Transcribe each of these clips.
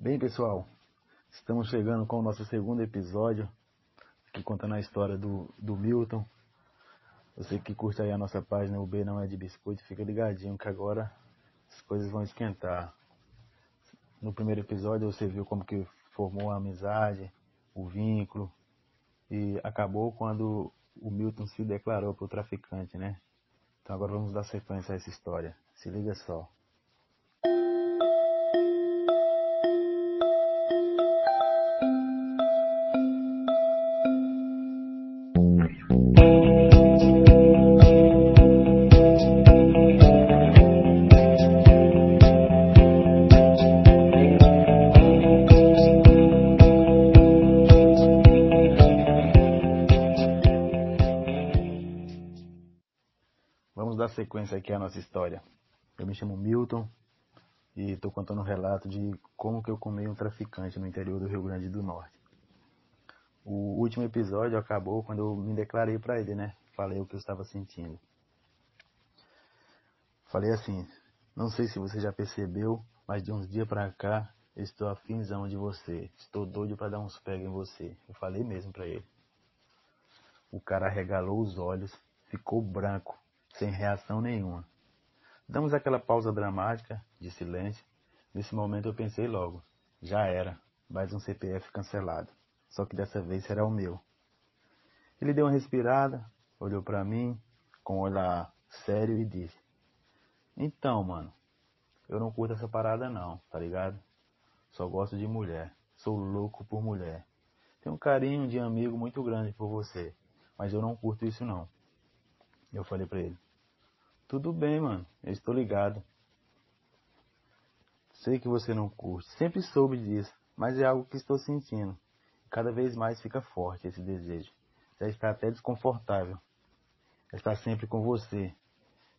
Bem, pessoal, estamos chegando com o nosso segundo episódio, aqui contando a história do, do Milton. Você que curte aí a nossa página, o B não é de biscoito, fica ligadinho que agora as coisas vão esquentar. No primeiro episódio você viu como que formou a amizade, o vínculo, e acabou quando o Milton se declarou para o traficante, né? Então agora vamos dar sequência a essa história. Se liga só. Sequência aqui à nossa história. Eu me chamo Milton e estou contando um relato de como que eu comi um traficante no interior do Rio Grande do Norte. O último episódio acabou quando eu me declarei para ele, né? Falei o que eu estava sentindo. Falei assim, não sei se você já percebeu, mas de uns dias para cá eu estou afinzão de você. Estou doido para dar uns pega em você. Eu falei mesmo para ele. O cara arregalou os olhos, ficou branco, sem reação nenhuma. Damos aquela pausa dramática de silêncio. Nesse momento eu pensei logo, já era, mais um CPF cancelado. Só que dessa vez será o meu. Ele deu uma respirada, olhou para mim com um olhar sério e disse: Então, mano, eu não curto essa parada não, tá ligado? Só gosto de mulher. Sou louco por mulher. Tenho um carinho de amigo muito grande por você, mas eu não curto isso não. Eu falei pra ele: tudo bem, mano. Eu estou ligado. Sei que você não curte. Sempre soube disso. Mas é algo que estou sentindo. Cada vez mais fica forte esse desejo. Já está até desconfortável. Estar sempre com você.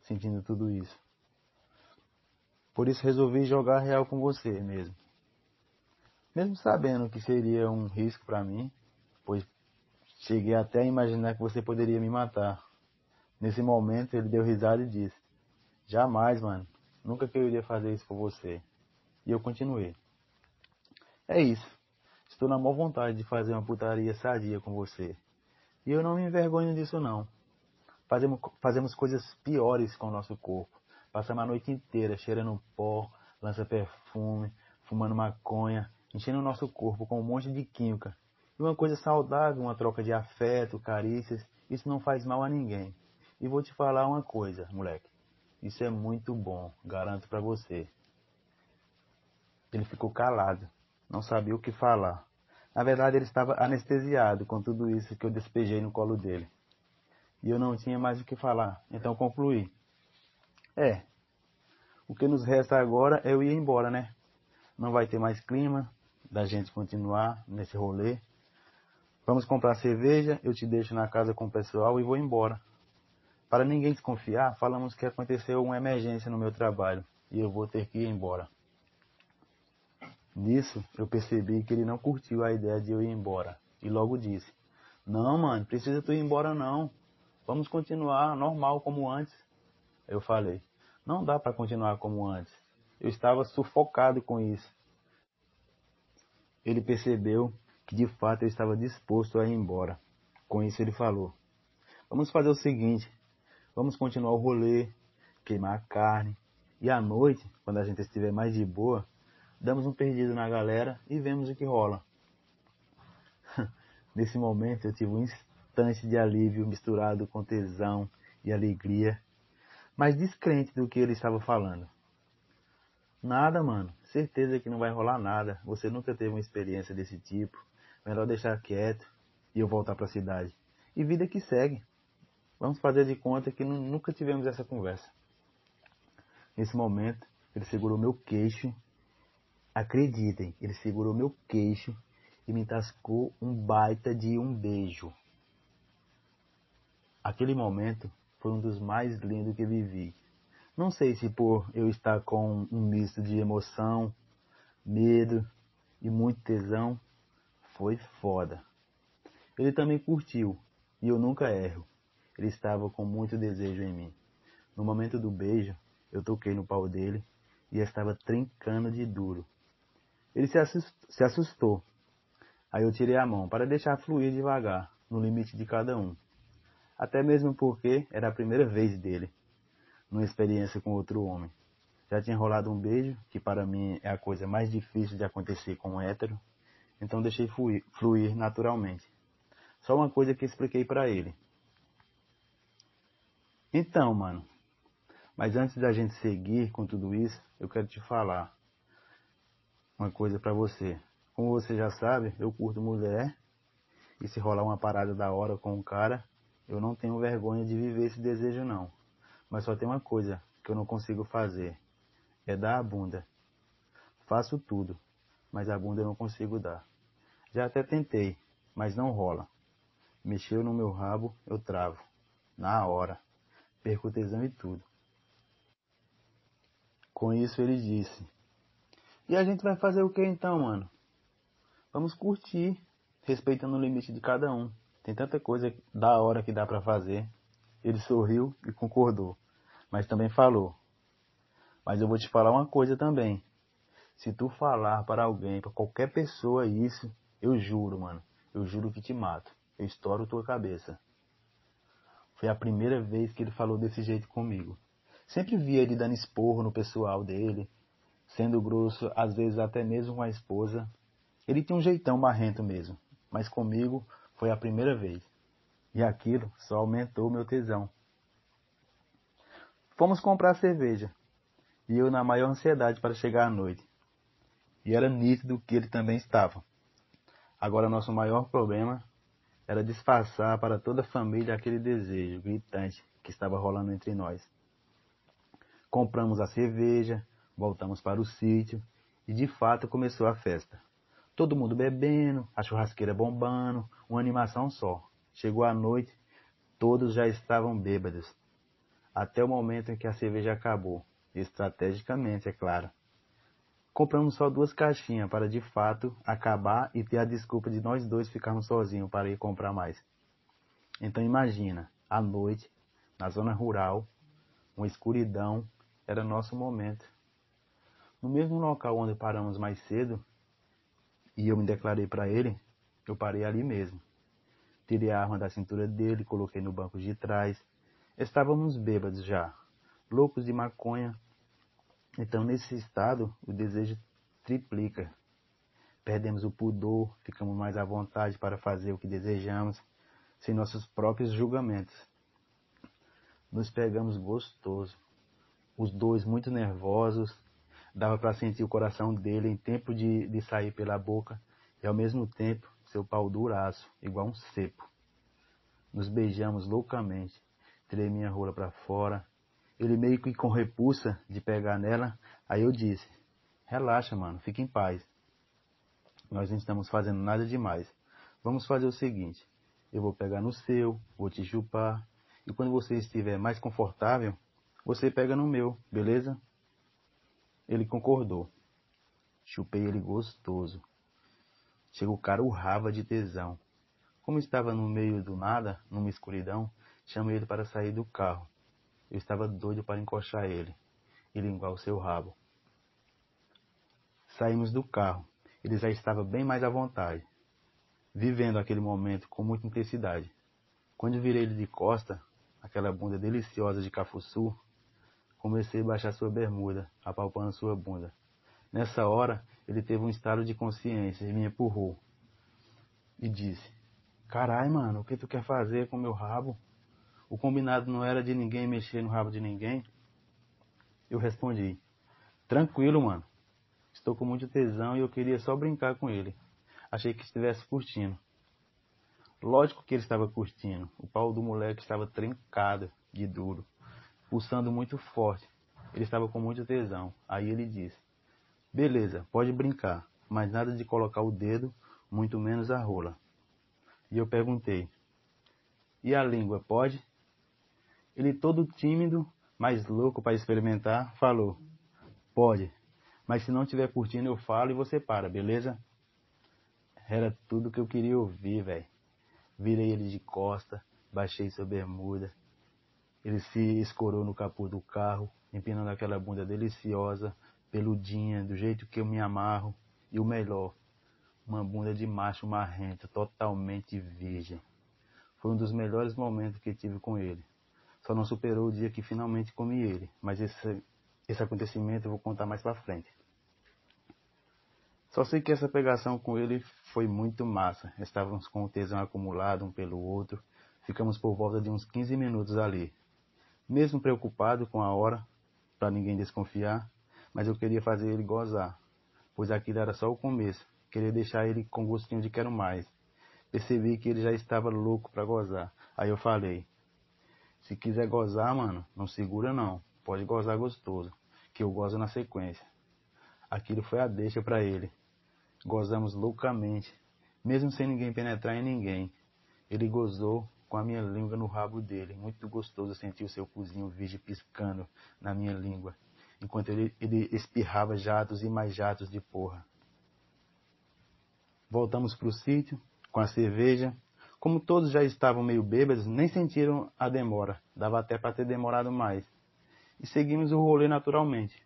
Sentindo tudo isso. Por isso resolvi jogar real com você mesmo. Mesmo sabendo que seria um risco para mim, pois cheguei até a imaginar que você poderia me matar. Nesse momento ele deu risada e disse: Jamais, mano. Nunca que eu iria fazer isso por você. E eu continuei. É isso. Estou na maior vontade de fazer uma putaria sadia com você. E eu não me envergonho disso não. Fazemos, fazemos coisas piores com o nosso corpo. Passamos a noite inteira cheirando pó, lança perfume, fumando maconha, enchendo o nosso corpo com um monte de química. E uma coisa saudável, uma troca de afeto, carícias, isso não faz mal a ninguém. E vou te falar uma coisa, moleque. Isso é muito bom, garanto para você. Ele ficou calado, não sabia o que falar. Na verdade, ele estava anestesiado com tudo isso que eu despejei no colo dele. E eu não tinha mais o que falar, então concluí. É, o que nos resta agora é eu ir embora, né? Não vai ter mais clima da gente continuar nesse rolê. Vamos comprar cerveja, eu te deixo na casa com o pessoal e vou embora. Para ninguém desconfiar, falamos que aconteceu uma emergência no meu trabalho e eu vou ter que ir embora. Nisso, eu percebi que ele não curtiu a ideia de eu ir embora e logo disse: Não, mano, precisa tu ir embora não. Vamos continuar normal como antes. Eu falei: Não dá para continuar como antes. Eu estava sufocado com isso. Ele percebeu que de fato eu estava disposto a ir embora. Com isso ele falou: Vamos fazer o seguinte, Vamos continuar o rolê, queimar a carne. E à noite, quando a gente estiver mais de boa, damos um perdido na galera e vemos o que rola. Nesse momento eu tive um instante de alívio misturado com tesão e alegria, mas descrente do que ele estava falando. Nada, mano. Certeza que não vai rolar nada. Você nunca teve uma experiência desse tipo. Melhor deixar quieto e eu voltar para a cidade. E vida que segue. Vamos fazer de conta que nunca tivemos essa conversa. Nesse momento, ele segurou meu queixo. Acreditem, ele segurou meu queixo e me tascou um baita de um beijo. Aquele momento foi um dos mais lindos que vivi. Não sei se por eu estar com um misto de emoção, medo e muito tesão, foi foda. Ele também curtiu e eu nunca erro. Ele estava com muito desejo em mim. No momento do beijo, eu toquei no pau dele e estava trincando de duro. Ele se assustou. Aí eu tirei a mão para deixar fluir devagar, no limite de cada um. Até mesmo porque era a primeira vez dele, numa experiência com outro homem. Já tinha rolado um beijo, que para mim é a coisa mais difícil de acontecer com um hétero, então deixei fluir, fluir naturalmente. Só uma coisa que expliquei para ele. Então, mano, mas antes da gente seguir com tudo isso, eu quero te falar uma coisa para você. Como você já sabe, eu curto mulher e se rolar uma parada da hora com um cara, eu não tenho vergonha de viver esse desejo não. Mas só tem uma coisa que eu não consigo fazer, é dar a bunda. Faço tudo, mas a bunda eu não consigo dar. Já até tentei, mas não rola. Mexeu no meu rabo, eu travo. Na hora. Perco tesão e tudo. Com isso ele disse: E a gente vai fazer o que então, mano? Vamos curtir, respeitando o limite de cada um. Tem tanta coisa da hora que dá para fazer. Ele sorriu e concordou, mas também falou: Mas eu vou te falar uma coisa também. Se tu falar para alguém, para qualquer pessoa isso, eu juro, mano, eu juro que te mato. Eu estouro tua cabeça. Foi a primeira vez que ele falou desse jeito comigo. Sempre via ele dando esporro no pessoal dele, sendo grosso, às vezes até mesmo com a esposa. Ele tinha um jeitão marrento mesmo, mas comigo foi a primeira vez. E aquilo só aumentou meu tesão. Fomos comprar cerveja, e eu na maior ansiedade para chegar à noite. E era nítido que ele também estava. Agora nosso maior problema era disfarçar para toda a família aquele desejo gritante que estava rolando entre nós. Compramos a cerveja, voltamos para o sítio e de fato começou a festa. Todo mundo bebendo, a churrasqueira bombando, uma animação só. Chegou a noite, todos já estavam bêbados. Até o momento em que a cerveja acabou, estrategicamente, é claro. Compramos só duas caixinhas para de fato acabar e ter a desculpa de nós dois ficarmos sozinhos para ir comprar mais. Então imagina, à noite, na zona rural, uma escuridão, era nosso momento. No mesmo local onde paramos mais cedo, e eu me declarei para ele, eu parei ali mesmo. Tirei a arma da cintura dele, coloquei no banco de trás. Estávamos bêbados já, loucos de maconha, então, nesse estado, o desejo triplica. Perdemos o pudor, ficamos mais à vontade para fazer o que desejamos, sem nossos próprios julgamentos. Nos pegamos gostoso, os dois muito nervosos, dava para sentir o coração dele em tempo de, de sair pela boca e ao mesmo tempo seu pau duraço, igual um cepo. Nos beijamos loucamente, tirei minha rola para fora, ele meio que com repulsa de pegar nela, aí eu disse, relaxa mano, fique em paz. Nós não estamos fazendo nada demais. Vamos fazer o seguinte, eu vou pegar no seu, vou te chupar, e quando você estiver mais confortável, você pega no meu, beleza? Ele concordou. Chupei ele gostoso. Chegou o cara urrava de tesão. Como estava no meio do nada, numa escuridão, chamei ele para sair do carro. Eu estava doido para encoxar ele e linguar o seu rabo. Saímos do carro. Ele já estava bem mais à vontade, vivendo aquele momento com muita intensidade. Quando virei ele de costa, aquela bunda deliciosa de cafuçu, comecei a baixar sua bermuda, apalpando sua bunda. Nessa hora, ele teve um estado de consciência e me empurrou. E disse, carai, mano, o que tu quer fazer com meu rabo? O combinado não era de ninguém mexer no rabo de ninguém. Eu respondi: Tranquilo, mano. Estou com muito tesão e eu queria só brincar com ele. Achei que estivesse curtindo. Lógico que ele estava curtindo. O pau do moleque estava trincado de duro, pulsando muito forte. Ele estava com muito tesão. Aí ele disse: Beleza, pode brincar, mas nada de colocar o dedo, muito menos a rola. E eu perguntei: E a língua, pode? Ele todo tímido, mas louco para experimentar, falou: Pode, mas se não estiver curtindo eu falo e você para, beleza? Era tudo que eu queria ouvir, velho. Virei ele de costa, baixei sua bermuda. Ele se escorou no capô do carro, empinando aquela bunda deliciosa, peludinha, do jeito que eu me amarro. E o melhor, uma bunda de macho marrento, totalmente virgem. Foi um dos melhores momentos que tive com ele. Só não superou o dia que finalmente comi ele, mas esse, esse acontecimento eu vou contar mais pra frente. Só sei que essa pegação com ele foi muito massa. Estávamos com o tesão acumulado um pelo outro. Ficamos por volta de uns 15 minutos ali. Mesmo preocupado com a hora, para ninguém desconfiar, mas eu queria fazer ele gozar, pois aquilo era só o começo. Queria deixar ele com gostinho de quero mais. Percebi que ele já estava louco para gozar. Aí eu falei: Se quiser gozar, mano, não segura não. Pode gozar gostoso, que eu gozo na sequência. Aquilo foi a deixa para ele. Gozamos loucamente, mesmo sem ninguém penetrar em ninguém. Ele gozou com a minha língua no rabo dele. Muito gostoso sentir o seu cozinho virgem piscando na minha língua, enquanto ele, ele espirrava jatos e mais jatos de porra. Voltamos para o sítio, com a cerveja. Como todos já estavam meio bêbados, nem sentiram a demora. Dava até para ter demorado mais. E seguimos o rolê naturalmente.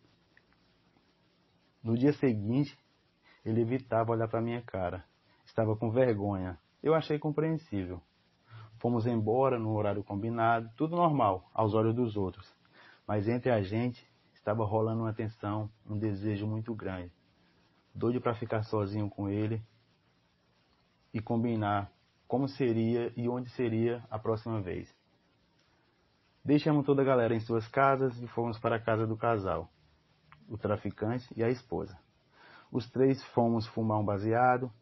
No dia seguinte, ele evitava olhar para minha cara. Estava com vergonha. Eu achei compreensível. Fomos embora no horário combinado, tudo normal, aos olhos dos outros. Mas entre a gente estava rolando uma tensão, um desejo muito grande. Doido para ficar sozinho com ele e combinar como seria e onde seria a próxima vez. Deixamos toda a galera em suas casas e fomos para a casa do casal, o traficante e a esposa. Os três fomos fumar um baseado.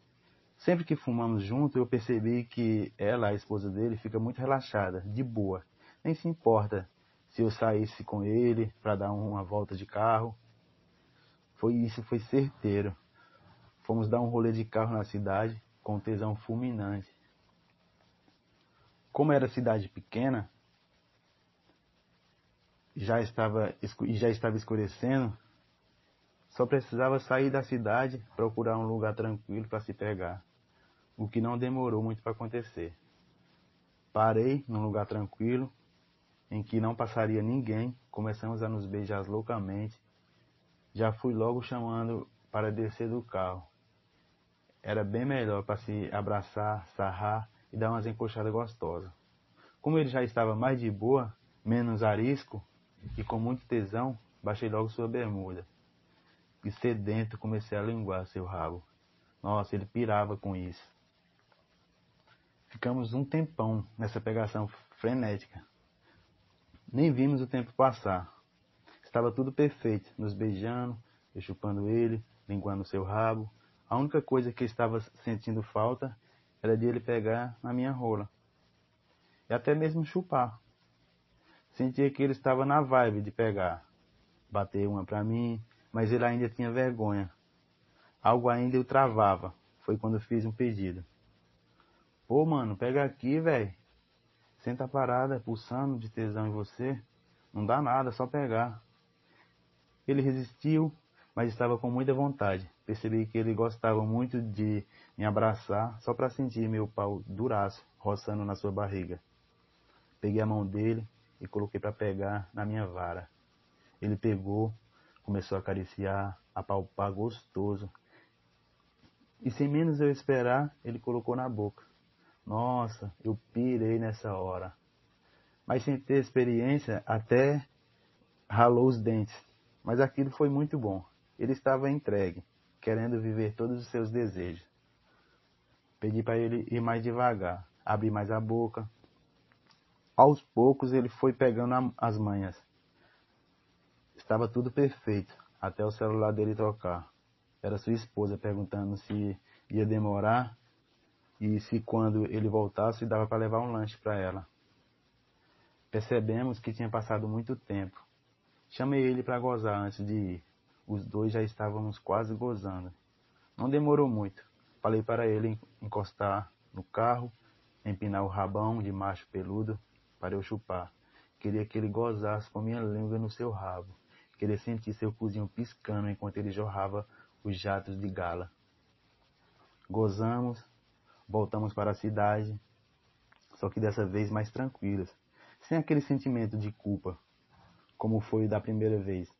Sempre que fumamos junto, eu percebi que ela, a esposa dele, fica muito relaxada, de boa. Nem se importa se eu saísse com ele para dar uma volta de carro. Foi isso, foi certeiro. Fomos dar um rolê de carro na cidade com tesão fulminante. Como era cidade pequena, já estava, já estava escurecendo, só precisava sair da cidade, procurar um lugar tranquilo para se pegar, o que não demorou muito para acontecer. Parei num lugar tranquilo, em que não passaria ninguém, começamos a nos beijar loucamente. Já fui logo chamando para descer do carro era bem melhor para se abraçar, sarrar e dar umas encostadas gostosas. Como ele já estava mais de boa, menos arisco e com muito tesão, baixei logo sua bermuda. E sedento comecei a linguar seu rabo. Nossa, ele pirava com isso. Ficamos um tempão nessa pegação frenética. Nem vimos o tempo passar. Estava tudo perfeito, nos beijando, chupando ele, linguando seu rabo, a única coisa que estava sentindo falta era de ele pegar na minha rola. E até mesmo chupar. Sentia que ele estava na vibe de pegar. Bater uma pra mim, mas ele ainda tinha vergonha. Algo ainda o travava. Foi quando fiz um pedido. Pô, mano, pega aqui, velho. Senta parada, pulsando de tesão em você. Não dá nada, só pegar. Ele resistiu, mas estava com muita vontade. Percebi que ele gostava muito de me abraçar só para sentir meu pau duraço roçando na sua barriga. Peguei a mão dele e coloquei para pegar na minha vara. Ele pegou, começou a acariciar, a palpar gostoso. E sem menos eu esperar, ele colocou na boca. Nossa, eu pirei nessa hora. Mas sem ter experiência, até ralou os dentes. Mas aquilo foi muito bom. Ele estava entregue, querendo viver todos os seus desejos. Pedi para ele ir mais devagar, abrir mais a boca. Aos poucos ele foi pegando as manhas. Estava tudo perfeito, até o celular dele tocar. Era sua esposa perguntando se ia demorar e se quando ele voltasse dava para levar um lanche para ela. Percebemos que tinha passado muito tempo. Chamei ele para gozar antes de ir. Os dois já estávamos quase gozando. Não demorou muito. Falei para ele encostar no carro, empinar o rabão de macho peludo para eu chupar. Queria que ele gozasse com minha língua no seu rabo. Queria sentir seu cozinho piscando enquanto ele jorrava os jatos de gala. Gozamos, voltamos para a cidade, só que dessa vez mais tranquilas, sem aquele sentimento de culpa, como foi da primeira vez.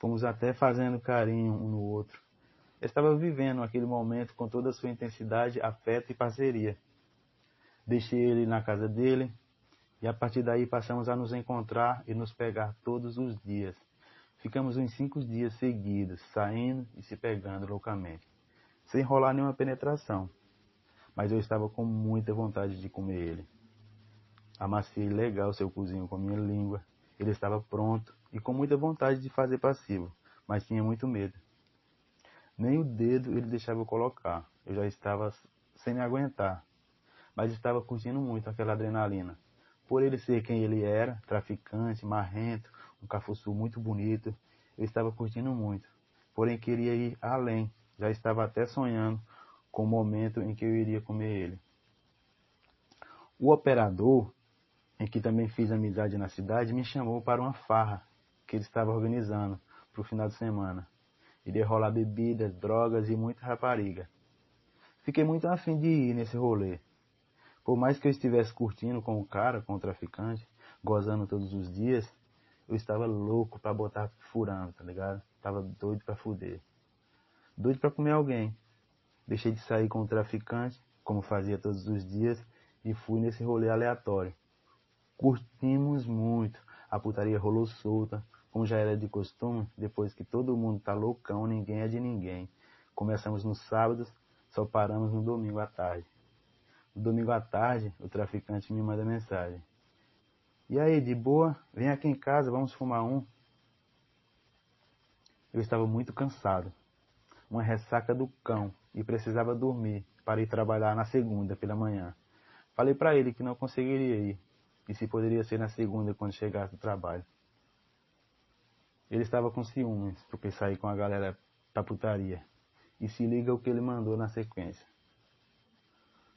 Fomos até fazendo carinho um no outro, estava vivendo aquele momento com toda a sua intensidade, afeto e parceria. Deixei ele na casa dele e a partir daí passamos a nos encontrar e nos pegar todos os dias. Ficamos uns cinco dias seguidos, saindo e se pegando loucamente, sem rolar nenhuma penetração. Mas eu estava com muita vontade de comer ele. Amaciei legal seu cozinho com minha língua. Ele estava pronto e com muita vontade de fazer passivo, mas tinha muito medo. Nem o dedo ele deixava eu colocar. Eu já estava sem me aguentar, mas estava curtindo muito aquela adrenalina. Por ele ser quem ele era, traficante, marrento, um cafuçu muito bonito, eu estava curtindo muito. Porém queria ir além, já estava até sonhando com o momento em que eu iria comer ele. O operador, em que também fiz amizade na cidade, me chamou para uma farra que ele estava organizando para o final de semana. Iria rolar bebidas, drogas e muita rapariga. Fiquei muito afim de ir nesse rolê. Por mais que eu estivesse curtindo com o cara, com o traficante, gozando todos os dias, eu estava louco para botar furando, tá ligado? Tava doido para fuder. Doido para comer alguém. Deixei de sair com o traficante, como fazia todos os dias, e fui nesse rolê aleatório. Curtimos muito. A putaria rolou solta, como já era de costume, depois que todo mundo tá loucão, ninguém é de ninguém. Começamos no sábado, só paramos no domingo à tarde. No domingo à tarde, o traficante me manda mensagem. E aí, de boa? Vem aqui em casa, vamos fumar um. Eu estava muito cansado, uma ressaca do cão, e precisava dormir para ir trabalhar na segunda pela manhã. Falei para ele que não conseguiria ir, e se poderia ser na segunda quando chegasse do trabalho. Ele estava com ciúmes, porque saí com a galera da putaria. E se liga o que ele mandou na sequência.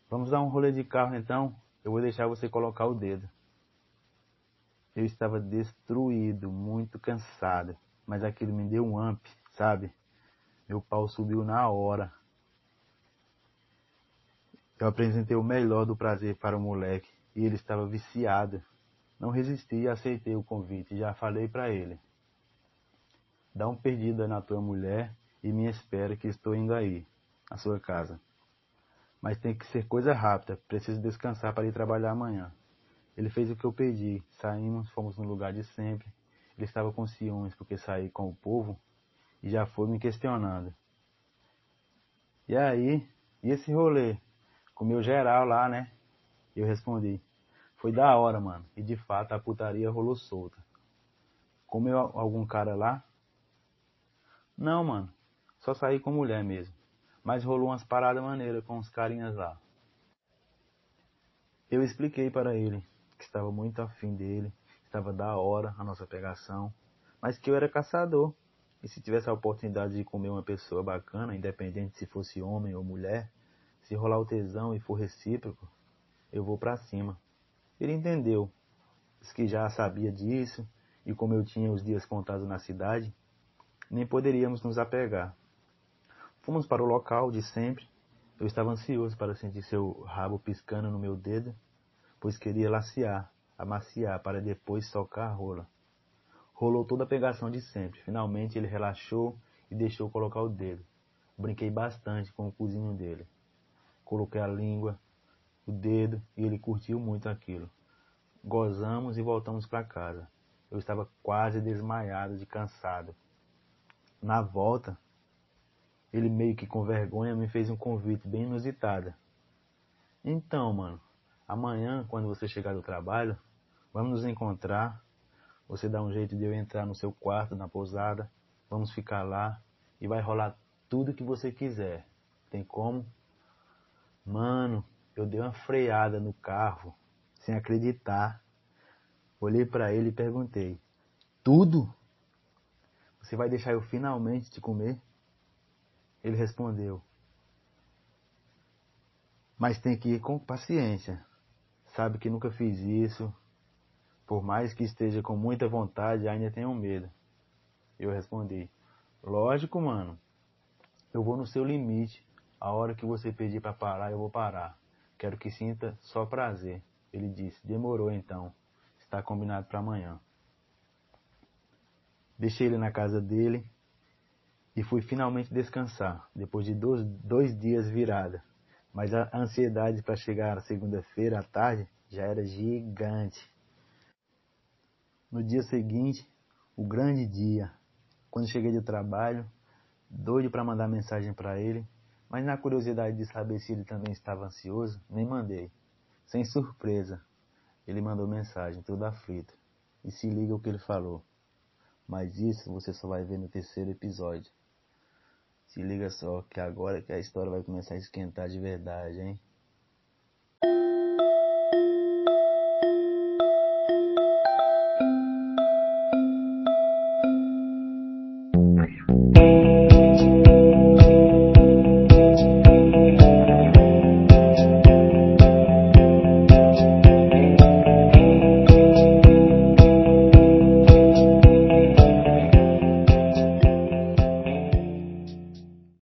Vamos dar um rolê de carro então? Eu vou deixar você colocar o dedo. Eu estava destruído, muito cansado, mas aquilo me deu um amp, sabe? Meu pau subiu na hora. Eu apresentei o melhor do prazer para o moleque e ele estava viciado. Não resisti e aceitei o convite. Já falei para ele. Dá um perdida na tua mulher e me espera que estou indo aí, à sua casa. Mas tem que ser coisa rápida, preciso descansar para ir trabalhar amanhã. Ele fez o que eu pedi, saímos, fomos no lugar de sempre. Ele estava com ciúmes porque saí com o povo e já foi me questionando. E aí, e esse rolê? Comeu geral lá, né? Eu respondi. Foi da hora, mano. E de fato a putaria rolou solta. Comeu algum cara lá? Não, mano. Só saí com mulher mesmo. Mas rolou umas paradas maneiras com uns carinhas lá. Eu expliquei para ele que estava muito afim dele, estava da hora a nossa pegação, mas que eu era caçador. E se tivesse a oportunidade de comer uma pessoa bacana, independente se fosse homem ou mulher, se rolar o tesão e for recíproco, eu vou para cima. Ele entendeu, que já sabia disso, e como eu tinha os dias contados na cidade, nem poderíamos nos apegar. Fomos para o local de sempre. Eu estava ansioso para sentir seu rabo piscando no meu dedo, pois queria laciar, amaciar, para depois socar a rola. Rolou toda a pegação de sempre. Finalmente ele relaxou e deixou colocar o dedo. Brinquei bastante com o cozinho dele. Coloquei a língua, o dedo e ele curtiu muito aquilo. Gozamos e voltamos para casa. Eu estava quase desmaiado de cansado. Na volta, ele meio que com vergonha me fez um convite bem inusitado. Então, mano, amanhã, quando você chegar do trabalho, vamos nos encontrar. Você dá um jeito de eu entrar no seu quarto, na pousada. Vamos ficar lá e vai rolar tudo que você quiser. Tem como? Mano, eu dei uma freada no carro, sem acreditar. Olhei para ele e perguntei: Tudo? Você vai deixar eu finalmente te comer? Ele respondeu: Mas tem que ir com paciência. Sabe que nunca fiz isso. Por mais que esteja com muita vontade, ainda tenho medo. Eu respondi: Lógico, mano. Eu vou no seu limite. A hora que você pedir para parar, eu vou parar. Quero que sinta só prazer. Ele disse: Demorou então. Está combinado para amanhã. Deixei ele na casa dele e fui finalmente descansar, depois de dois, dois dias virada. Mas a ansiedade para chegar à segunda-feira à tarde já era gigante. No dia seguinte, o grande dia, quando cheguei do trabalho, doido para mandar mensagem para ele, mas na curiosidade de saber se ele também estava ansioso, nem mandei. Sem surpresa, ele mandou mensagem, tudo aflito. E se liga o que ele falou. Mas isso você só vai ver no terceiro episódio. Se liga só que agora que a história vai começar a esquentar de verdade, hein?